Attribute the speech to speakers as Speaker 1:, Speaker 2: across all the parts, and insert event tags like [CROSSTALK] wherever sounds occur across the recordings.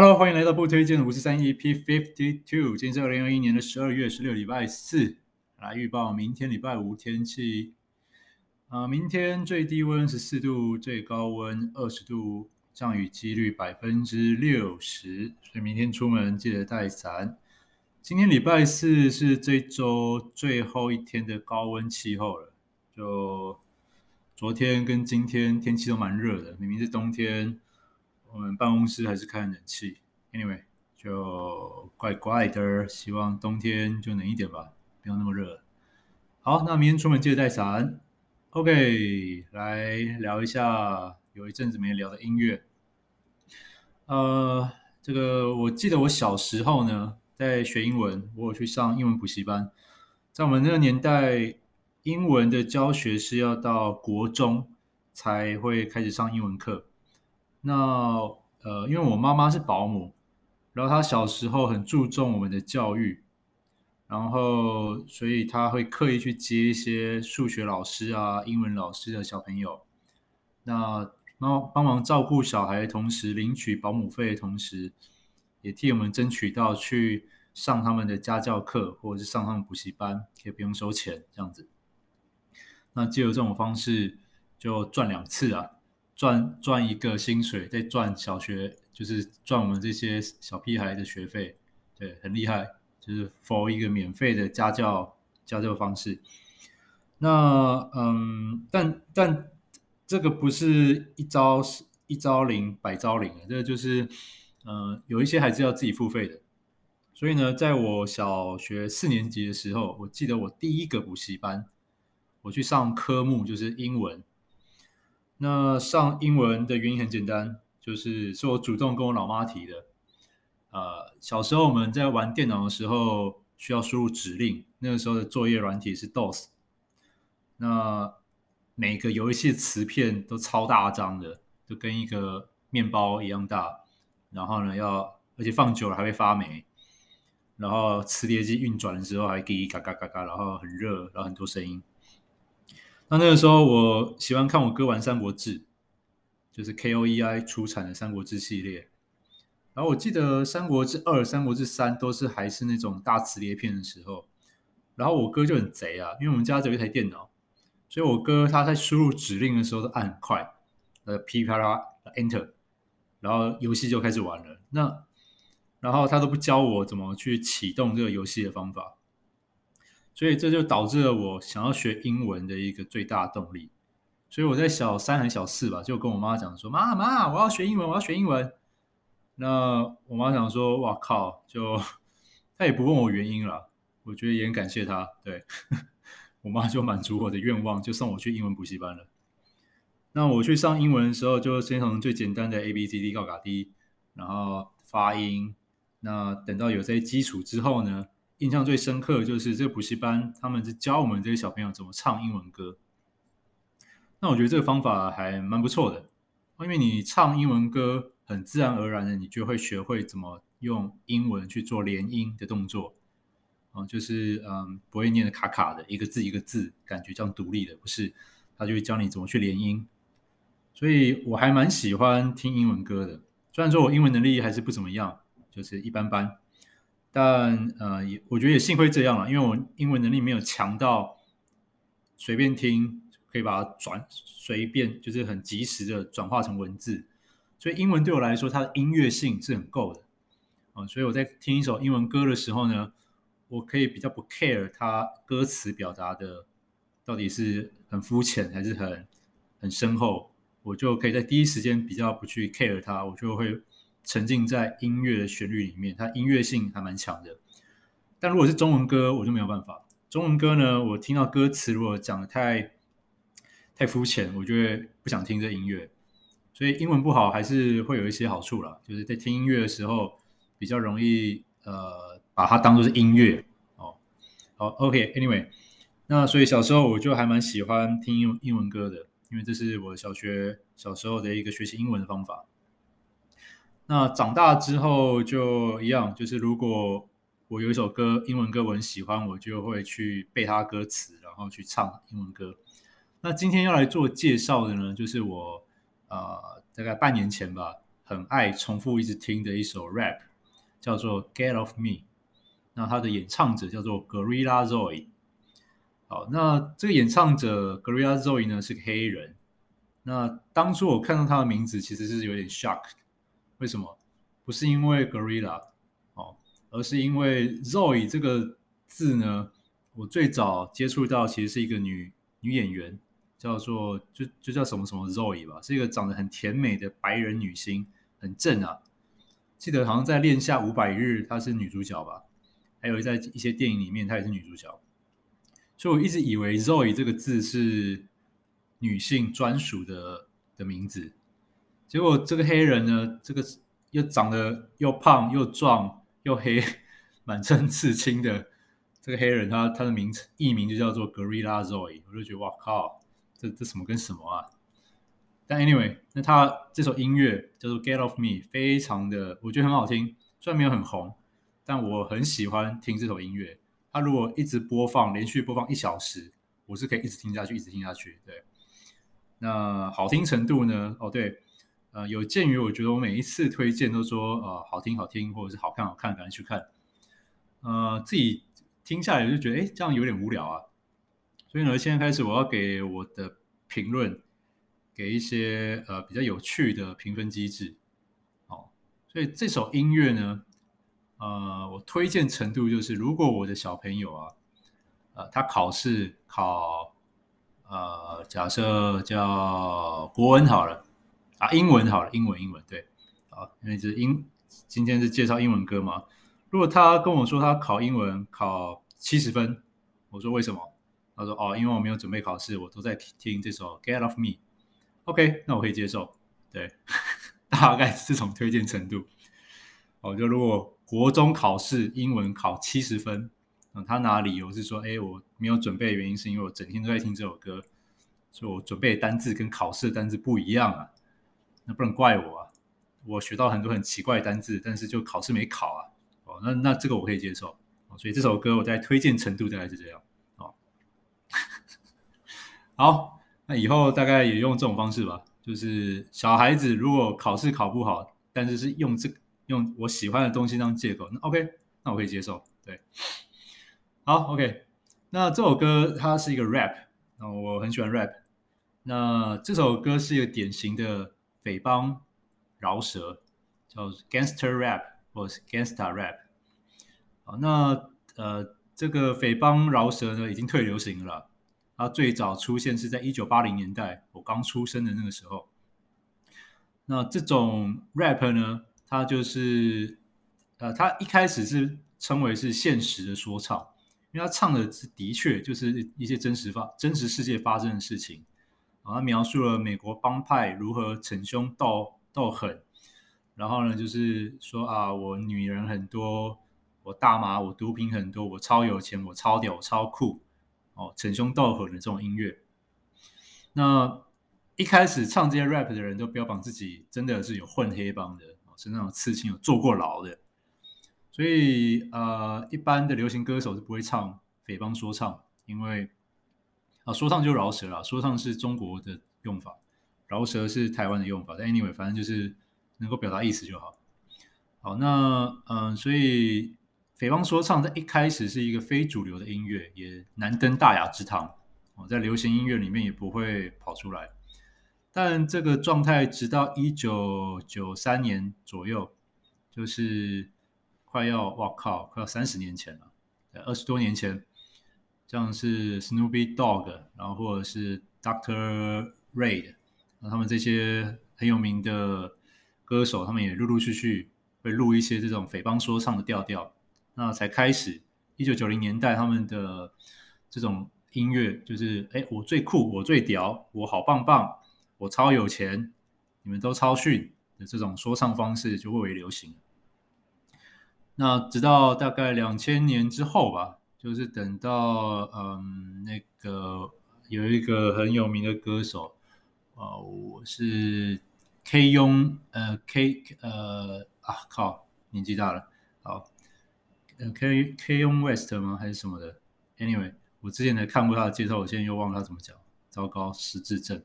Speaker 1: Hello，欢迎来到不推荐的五四三 EP Fifty Two。今天是二零二一年的十二月十六，礼拜四。来预报明天礼拜五天气。啊、明天最低温十四度，最高温二十度，降雨几率百分之六十，所以明天出门记得带伞。今天礼拜四是这周最后一天的高温气候了。就昨天跟今天天气都蛮热的，明明是冬天。我们办公室还是开冷气，anyway 就怪怪的。希望冬天就冷一点吧，不要那么热。好，那明天出门记得带伞。OK，来聊一下有一阵子没聊的音乐。呃，这个我记得我小时候呢，在学英文，我有去上英文补习班。在我们那个年代，英文的教学是要到国中才会开始上英文课。那呃，因为我妈妈是保姆，然后她小时候很注重我们的教育，然后所以她会刻意去接一些数学老师啊、英文老师的小朋友，那帮帮忙照顾小孩，同时领取保姆费的同时，也替我们争取到去上他们的家教课或者是上他们补习班，可以不用收钱这样子。那借由这种方式就赚两次啊。赚赚一个薪水，再赚小学，就是赚我们这些小屁孩的学费，对，很厉害，就是 for 一个免费的家教家教方式。那嗯，但但这个不是一招一招灵百招灵，这个就是嗯，有一些还是要自己付费的。所以呢，在我小学四年级的时候，我记得我第一个补习班，我去上科目就是英文。那上英文的原因很简单，就是是我主动跟我老妈提的。呃，小时候我们在玩电脑的时候需要输入指令，那个时候的作业软体是 DOS。那每个游戏磁片都超大张的，就跟一个面包一样大。然后呢，要而且放久了还会发霉。然后磁碟机运转的时候还叽叽嘎嘎嘎嘎，然后很热，然后很多声音。那那个时候，我喜欢看我哥玩《三国志》，就是 KOEI 出产的《三国志》系列。然后我记得《三国志二》《三国志三》都是还是那种大磁碟片的时候。然后我哥就很贼啊，因为我们家只有一台电脑，所以我哥他在输入指令的时候都按很快，呃，噼里啪啦 Enter，然后游戏就开始玩了。那然后他都不教我怎么去启动这个游戏的方法。所以这就导致了我想要学英文的一个最大动力。所以我在小三还小四吧，就跟我妈讲说：“妈妈，我要学英文，我要学英文。”那我妈想说：“哇靠！”就她也不问我原因了。我觉得也很感谢她。对，[LAUGHS] 我妈就满足我的愿望，就送我去英文补习班了。那我去上英文的时候，就先从最简单的 A B C D 告嘎 D，然后发音。那等到有这些基础之后呢？印象最深刻的就是这个补习班，他们是教我们这些小朋友怎么唱英文歌。那我觉得这个方法还蛮不错的，因为你唱英文歌，很自然而然的，你就会学会怎么用英文去做连音的动作。啊，就是嗯，不会念的卡卡的，一个字一个字，感觉这样独立的，不是？他就会教你怎么去连音。所以我还蛮喜欢听英文歌的，虽然说我英文能力还是不怎么样，就是一般般。但呃，也我觉得也幸亏这样了，因为我英文能力没有强到随便听可以把它转随便就是很及时的转化成文字，所以英文对我来说它的音乐性是很够的啊，所以我在听一首英文歌的时候呢，我可以比较不 care 它歌词表达的到底是很肤浅还是很很深厚，我就可以在第一时间比较不去 care 它，我就会。沉浸在音乐的旋律里面，它音乐性还蛮强的。但如果是中文歌，我就没有办法。中文歌呢，我听到歌词如果讲的太太肤浅，我就会不想听这音乐。所以英文不好还是会有一些好处啦，就是在听音乐的时候比较容易呃把它当作是音乐哦。好，OK，Anyway，那所以小时候我就还蛮喜欢听英英文歌的，因为这是我小学小时候的一个学习英文的方法。那长大之后就一样，就是如果我有一首歌，英文歌我很喜欢，我就会去背它歌词，然后去唱英文歌。那今天要来做介绍的呢，就是我呃大概半年前吧，很爱重复一直听的一首 rap，叫做《Get Off Me》。那他的演唱者叫做 Gorilla Zoe。好，那这个演唱者 Gorilla Zoe 呢是个黑人。那当初我看到他的名字，其实是有点 shock。为什么？不是因为 Gorilla 哦，而是因为 Zoe 这个字呢，我最早接触到其实是一个女女演员。叫做就就叫什么什么 Zoe 吧，是一个长得很甜美的白人女星，很正啊。记得好像在《恋夏五百日》她是女主角吧，还有在一些电影里面她也是女主角。所以我一直以为 Zoe 这个字是女性专属的的名字，结果这个黑人呢，这个又长得又胖又壮又黑，[LAUGHS] 满身刺青的这个黑人他，他的名字艺名就叫做 Gorilla Zoe，我就觉得哇靠！这这什么跟什么啊？但 anyway，那他这首音乐叫做《Get Off Me》，非常的我觉得很好听。虽然没有很红，但我很喜欢听这首音乐。他如果一直播放，连续播放一小时，我是可以一直听下去，一直听下去。对，那好听程度呢？哦，对，呃，有鉴于我觉得我每一次推荐都说呃好听好听，或者是好看好看，赶紧去看。呃，自己听下来就觉得，哎，这样有点无聊啊。所以呢，现在开始我要给我的评论给一些呃比较有趣的评分机制，哦，所以这首音乐呢，呃，我推荐程度就是，如果我的小朋友啊，呃，他考试考呃，假设叫国文好了啊，英文好了，英文英文对，啊，因为这英今天是介绍英文歌嘛，如果他跟我说他考英文考七十分，我说为什么？他说：“哦，因为我没有准备考试，我都在听这首《Get Off Me》。OK，那我可以接受。对，[LAUGHS] 大概是这种推荐程度。哦，就如果国中考试英文考七十分，嗯，他拿理由是说：哎，我没有准备的原因是因为我整天都在听这首歌，所以我准备的单字跟考试的单字不一样啊。那不能怪我啊，我学到很多很奇怪的单字，但是就考试没考啊。哦，那那这个我可以接受。哦，所以这首歌我在推荐程度大概是这样。”哦 [LAUGHS] 好，那以后大概也用这种方式吧。就是小孩子如果考试考不好，但是是用这用我喜欢的东西当借口，那 OK，那我可以接受。对，好，OK。那这首歌它是一个 rap，那我很喜欢 rap。那这首歌是一个典型的匪帮饶舌，叫 gangster rap 或是 gangsta rap。好，那呃，这个匪帮饶舌呢，已经退流行了。它最早出现是在一九八零年代，我刚出生的那个时候。那这种 rap 呢，它就是，呃，它一开始是称为是现实的说唱，因为它唱的是的确就是一些真实发、真实世界发生的事情。啊，它描述了美国帮派如何逞凶斗斗狠，然后呢，就是说啊，我女人很多，我大麻，我毒品很多，我超有钱，我超屌，我超酷。哦，逞凶斗狠的这种音乐，那一开始唱这些 rap 的人都标榜自己真的是有混黑帮的，是那种刺青有坐过牢的，所以呃，一般的流行歌手是不会唱匪帮说唱，因为啊，说唱就饶舌啦，说唱是中国的用法，饶舌是台湾的用法，但 anyway，反正就是能够表达意思就好。好，那嗯、所以。匪帮说唱在一开始是一个非主流的音乐，也难登大雅之堂。哦，在流行音乐里面也不会跑出来。但这个状态直到一九九三年左右，就是快要，哇靠，快要三十年前了，二十多年前，像是 Snoopy Dog，然后或者是 Dr. Dre，他们这些很有名的歌手，他们也陆陆续续会录一些这种匪帮说唱的调调。那才开始，一九九零年代他们的这种音乐就是，哎，我最酷，我最屌，我好棒棒，我超有钱，你们都超逊的这种说唱方式就蔚为流行。那直到大概两千年之后吧，就是等到嗯，那个有一个很有名的歌手，呃，我是 K 雍，呃，K 呃啊靠，年纪大了，好呃。K Kanye West 吗？还是什么的？Anyway，我之前才看过他的介绍，我现在又忘了他怎么讲。糟糕，失智症。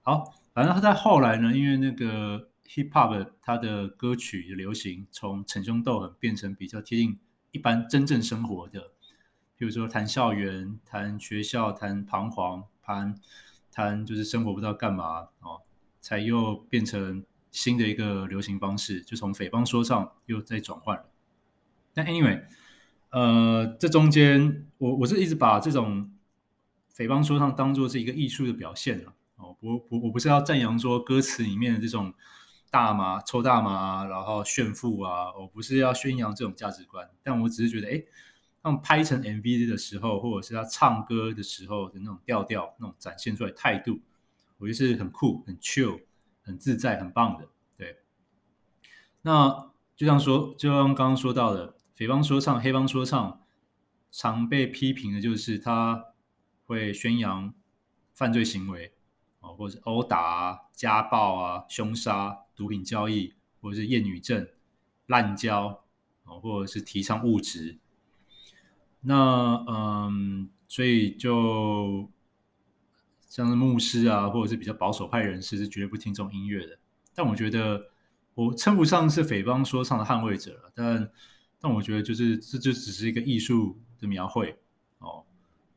Speaker 1: 好，反正他在后来呢，因为那个 hip hop 他的歌曲的流行从逞凶斗狠变成比较贴近一般真正生活的，比如说谈校园、谈学校、谈彷徨、谈谈就是生活不知道干嘛哦，才又变成新的一个流行方式，就从匪帮说唱又再转换了。但 anyway，呃，这中间我我是一直把这种匪帮说唱当做是一个艺术的表现了哦，不不，我不是要赞扬说歌词里面的这种。大麻抽大麻，然后炫富啊！我不是要宣扬这种价值观，但我只是觉得，哎，他们拍成 MV 的时候，或者是他唱歌的时候的那种调调，那种展现出来态度，我觉得是很酷、很 chill、很自在、很棒的。对，那就像说，就像刚刚说到的，匪帮说唱、黑帮说唱，常被批评的就是他会宣扬犯罪行为。或者是殴打啊、家暴啊、凶杀、毒品交易，或者是厌女症、滥交，或者是提倡物质。那嗯，所以就像是牧师啊，或者是比较保守派人士是绝对不听这种音乐的。但我觉得我称不上是匪帮说唱的捍卫者，但但我觉得就是这就只是一个艺术的描绘哦。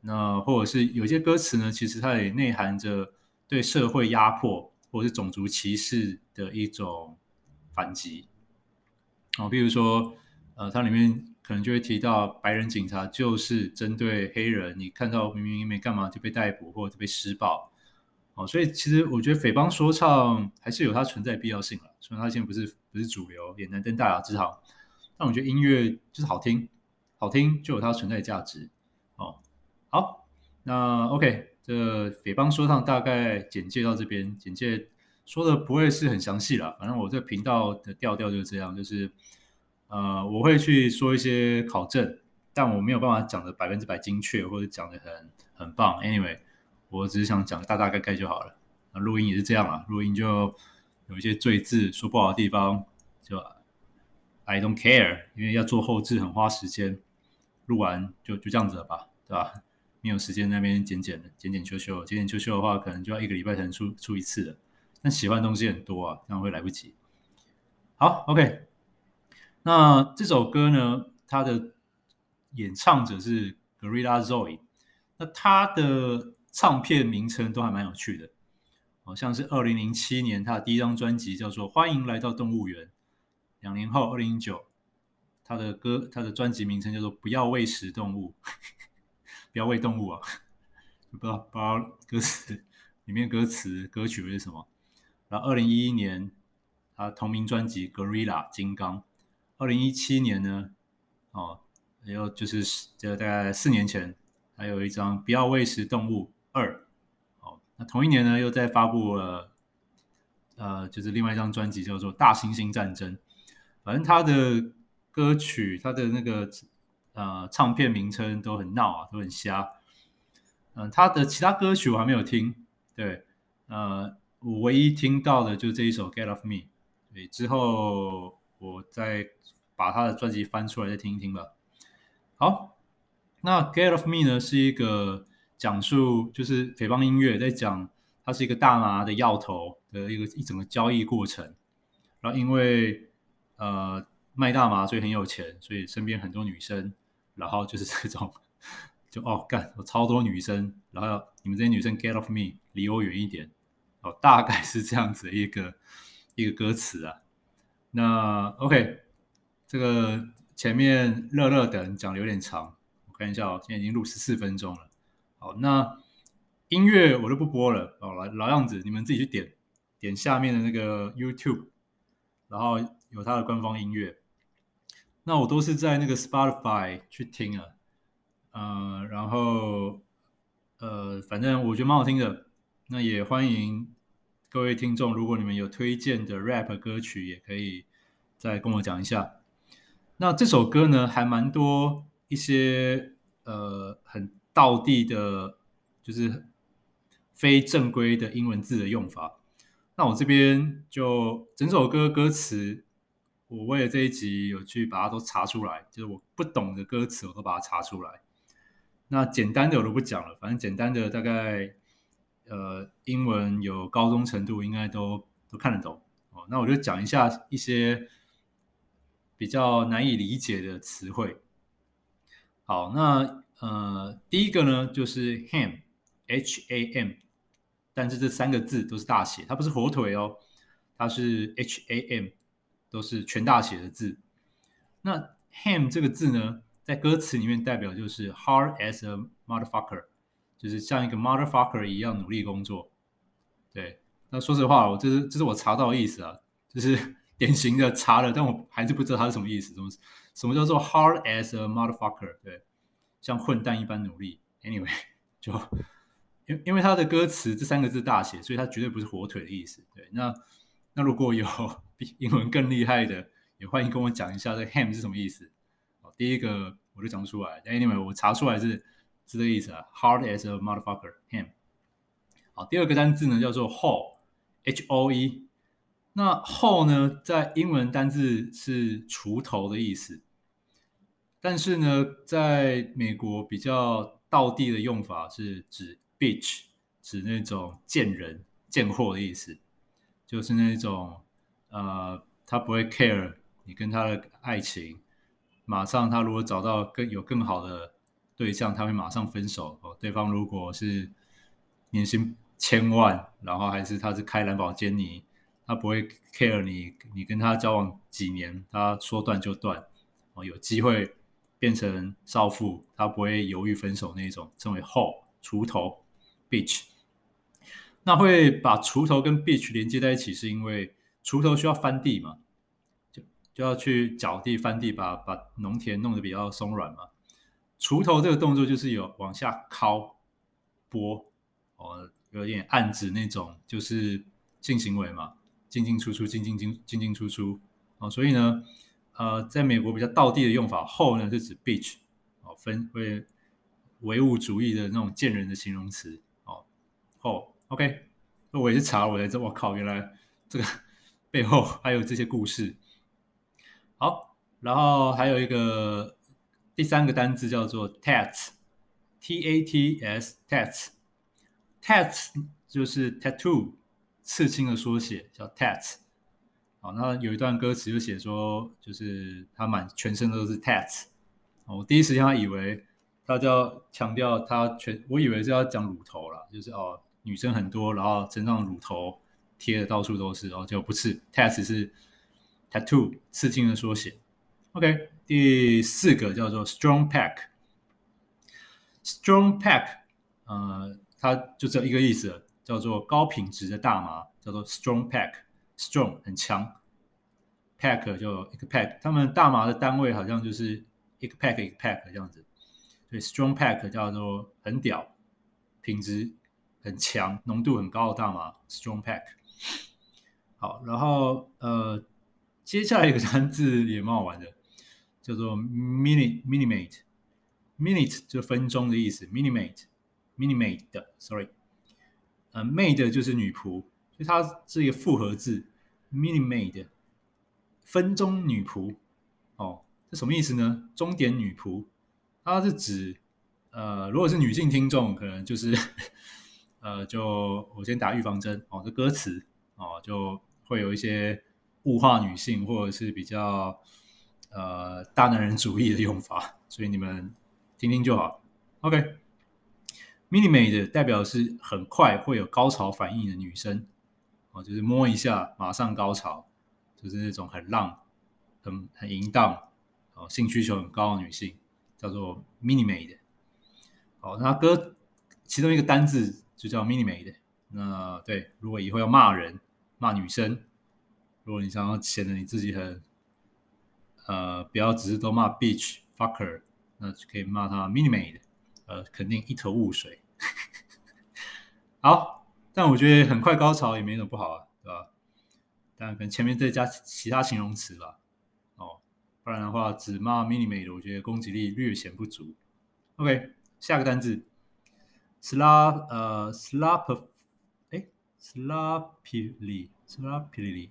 Speaker 1: 那或者是有些歌词呢，其实它也内含着。对社会压迫或是种族歧视的一种反击，哦，比如说，呃，它里面可能就会提到白人警察就是针对黑人，你看到明明没干嘛就被逮捕或者被施暴，哦，所以其实我觉得匪帮说唱还是有它存在必要性了，虽然它现在不是不是主流，也难登大雅之堂，但我觉得音乐就是好听，好听就有它存在价值，哦，好，那 OK。这匪帮说唱大概简介到这边，简介说的不会是很详细了。反正我这频道的调调就是这样，就是呃，我会去说一些考证，但我没有办法讲的百分之百精确，或者讲的很很棒。Anyway，我只是想讲大大概概就好了。那录音也是这样啊，录音就有一些赘字说不好的地方，就 I don't care，因为要做后置很花时间，录完就就这样子了吧，对吧？没有时间那边剪剪的，剪剪修修，剪剪修修的话，可能就要一个礼拜才能出出一次了。但喜欢的东西很多啊，这样会来不及。好，OK。那这首歌呢，它的演唱者是 Gorilla Zoe。那他的唱片名称都还蛮有趣的，好像是二零零七年他的第一张专辑叫做《欢迎来到动物园》。两年后，二零零九，他的歌，他的专辑名称叫做《不要喂食动物》。[LAUGHS] 不要喂动物啊！不知道不知道歌词里面歌词歌曲为什么？然后二零一一年他同名专辑《Gorilla 金刚》，二零一七年呢，哦，还有就是这大概四年前，还有一张《不要喂食动物二》。哦，那同一年呢，又再发布了呃，就是另外一张专辑叫做《大猩猩战争》。反正他的歌曲，他的那个。呃，唱片名称都很闹啊，都很瞎。嗯、他的其他歌曲我还没有听，对，呃，我唯一听到的就是这一首《Get Off Me》，对，之后我再把他的专辑翻出来再听一听吧。好，那《Get Off Me》呢是一个讲述就是匪帮音乐在讲，它是一个大麻的药头的一个一整个交易过程，然后因为呃卖大麻所以很有钱，所以身边很多女生。然后就是这种，[LAUGHS] 就哦干，有超多女生，然后你们这些女生 get off me，离我远一点，哦，大概是这样子的一个一个歌词啊。那 OK，这个前面乐乐等讲的有点长，我看一下哦，现在已经录十四分钟了。好，那音乐我就不播了哦，老老样子，你们自己去点点下面的那个 YouTube，然后有它的官方音乐。那我都是在那个 Spotify 去听啊，呃，然后呃，反正我觉得蛮好听的。那也欢迎各位听众，如果你们有推荐的 rap 歌曲，也可以再跟我讲一下。那这首歌呢，还蛮多一些呃很道地的，就是非正规的英文字的用法。那我这边就整首歌歌词。我为了这一集有去把它都查出来，就是我不懂的歌词我都把它查出来。那简单的我都不讲了，反正简单的大概呃英文有高中程度应该都都看得懂，哦，那我就讲一下一些比较难以理解的词汇。好，那呃，第一个呢就是 ham，h a m，但是这三个字都是大写，它不是火腿哦，它是 h a m，都是全大写的字。那 ham 这个字呢，在歌词里面代表就是 hard as a motherfucker，就是像一个 motherfucker 一样努力工作。对，那说实话，我这是这是我查到的意思啊，就是典型的查了，但我还是不知道它是什么意思。什么什么叫做 hard as a motherfucker？对，像混蛋一般努力。Anyway，[LAUGHS] 就因因为它的歌词这三个字大写，所以它绝对不是火腿的意思。对，那那如果有 [LAUGHS] 比英文更厉害的，也欢迎跟我讲一下这 ham 是什么意思。好，第一个我就讲不出来。Anyway，我查出来是是这个意思啊，hard as a motherfucker ham。好，第二个单字呢叫做 hoe，h o e。那 hoe 呢，在英文单字是锄头的意思，但是呢，在美国比较道地的用法是指 bitch，指那种贱人、贱货的意思，就是那种呃，他不会 care。你跟他的爱情，马上他如果找到更有更好的对象，他会马上分手。哦，对方如果是年薪千万，然后还是他是开兰博基尼，他不会 care 你，你跟他交往几年，他说断就断。哦，有机会变成少妇，他不会犹豫分手那种，称为 hoe 锄头 bitch。那会把锄头跟 bitch 连接在一起，是因为锄头需要翻地嘛？就就要去搅地、翻地，把把农田弄得比较松软嘛。锄头这个动作就是有往下敲、拨，哦，有点暗指那种就是性行为嘛，进进出出、进进进、进进出出。哦，所以呢，呃，在美国比较道地的用法后呢是指 bitch，哦，分为唯物主义的那种贱人的形容词。哦后 OK，那我也是查我来这，我靠，原来这个 [LAUGHS] 背后还有这些故事。好，然后还有一个第三个单字叫做 tats，t a t s，tats，tats 就是 tattoo，刺青的缩写，叫 tats。好，那有一段歌词就写说，就是他满全身都是 tats。我第一时间还以为他就要强调他全，我以为是要讲乳头啦，就是哦，女生很多，然后身上乳头贴的到处都是，然后就不是 tats 是。Tattoo 刺青的缩写。OK，第四个叫做 Strong Pack。Strong Pack，呃，它就只有一个意思，叫做高品质的大麻，叫做 Strong Pack。Strong 很强，Pack 就一个 Pack，他们大麻的单位好像就是一个 Pack 一个 Pack 这样子。所以 Strong Pack 叫做很屌，品质很强，浓度很高的大麻。Strong Pack。好，然后呃。接下来一个单字也蛮好玩的，叫做 minute minute minute 就分钟的意思 minimate minimate 的 sorry 呃，maid 就是女仆，所以它是一个复合字，mini maid，分钟女仆，哦，这什么意思呢？钟点女仆，它是指呃，如果是女性听众，可能就是 [LAUGHS] 呃，就我先打预防针哦，这歌词哦，就会有一些。物化女性，或者是比较呃大男人主义的用法，所以你们听听就好。OK Minimate 代表是很快会有高潮反应的女生，哦，就是摸一下马上高潮，就是那种很浪、很很淫荡、哦性需求很高的女性，叫做 Minimate。好，那歌其中一个单字就叫 Minimate。那对，如果以后要骂人、骂女生。如果你想要显得你自己很，呃，不要只是都骂 bitch fucker，那就可以骂他 Minimate 呃，肯定一头雾水。[LAUGHS] 好，但我觉得很快高潮也没什么不好啊，对吧？但可能前面再加其他形容词吧，哦，不然的话只骂 Minute Maid，我觉得攻击力略显不足。OK，下个单字，slap，呃，slap，哎，sloppily，sloppily。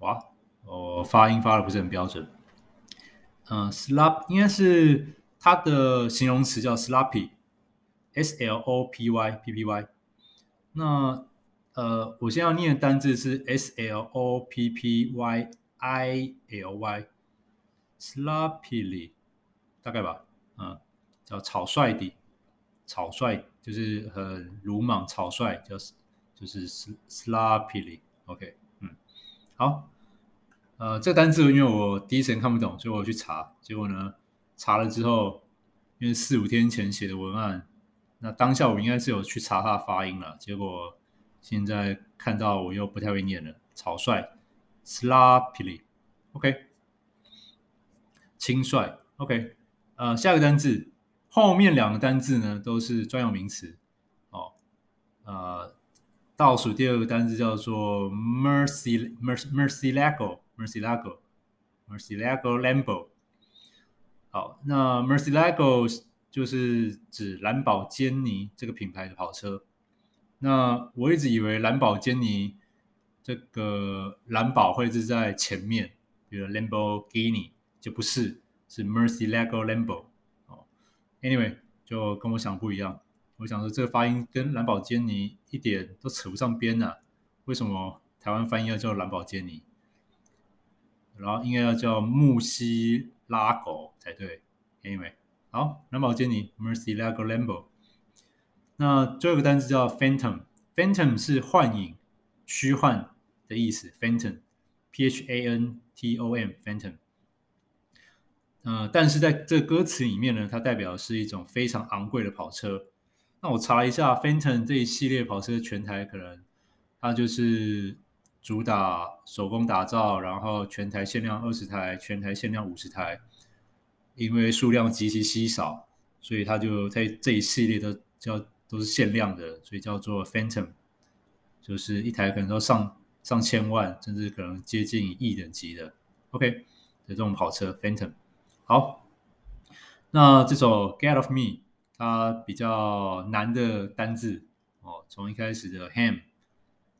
Speaker 1: 哇，我发音发的不是很标准。嗯，slap 应该是它的形容词叫 sloppy，s l o p y p p y。那呃，我现在要念的单字是 S L O P P Y I L Y，sloppily，大概吧，嗯，叫草率地，草率就是很鲁莽、草率，叫就是 sloppily，OK，嗯，好，呃，这个单字因为我第一时间看不懂，所以我去查，结果呢，查了之后，因为四五天前写的文案，那当下我应该是有去查它的发音了，结果。现在看到我又不太会念了，草率，sloppily，OK，轻率，OK，呃，下个单字，后面两个单字呢都是专有名词，哦，呃，倒数第二个单字叫做 Murcielago，Murcielago，Murcielago Lambo，好，那 Murcielago 就是指蓝宝坚尼这个品牌的跑车。那我一直以为蓝宝坚尼这个蓝宝会是在前面，比如 Lamborghini 就不是，是 Murcielago Lambo 哦。Anyway，就跟我想不一样。我想说这个发音跟蓝宝坚尼一点都扯不上边呐、啊。为什么台湾翻译要叫蓝宝坚尼？然后应该要叫木西拉狗才对。Anyway，好，蓝宝坚尼 Murcielago Lambo。那最后一个单词叫 phantom，phantom 是幻影、虚幻的意思。phantom，p h a n t o m，phantom。呃，但是在这歌词里面呢，它代表的是一种非常昂贵的跑车。那我查了一下，phantom 这一系列跑车全台可能它就是主打手工打造，然后全台限量二十台，全台限量五十台，因为数量极其稀少，所以它就在这一系列的叫。都是限量的，所以叫做 Phantom，就是一台可能都上上千万，甚至可能接近亿等级的。OK，的这种跑车 Phantom。好，那这首 Get Off Me 它比较难的单字哦，从一开始的 Ham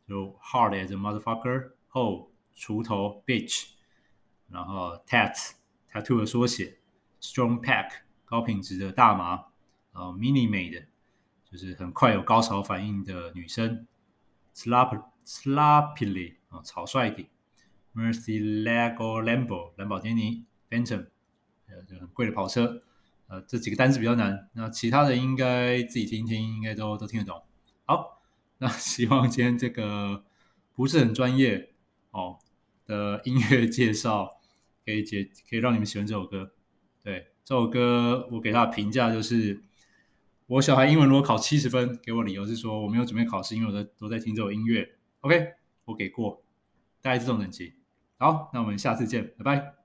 Speaker 1: 就 Hard as a motherfucker，后锄头 Bitch，然后 Tat Tattoo 的缩写，Strong Pack 高品质的大麻，然后 mini made，。就是很快有高潮反应的女生，slap slapily，啊，草率一点，Murcielago Lambo 蓝宝坚尼，Phantom 呃，就很贵的跑车，呃，这几个单词比较难，那其他的应该自己听听，应该都都听得懂。好，那 [LAUGHS] 希望今天这个不是很专业哦的音乐介绍，可以解可以让你们喜欢这首歌。对，这首歌我给他的评价就是。我小孩英文如果考七十分，给我理由是说我没有准备考试，因为我在都在听这首音乐。OK，我给过，大概这种等级。好，那我们下次见，拜拜。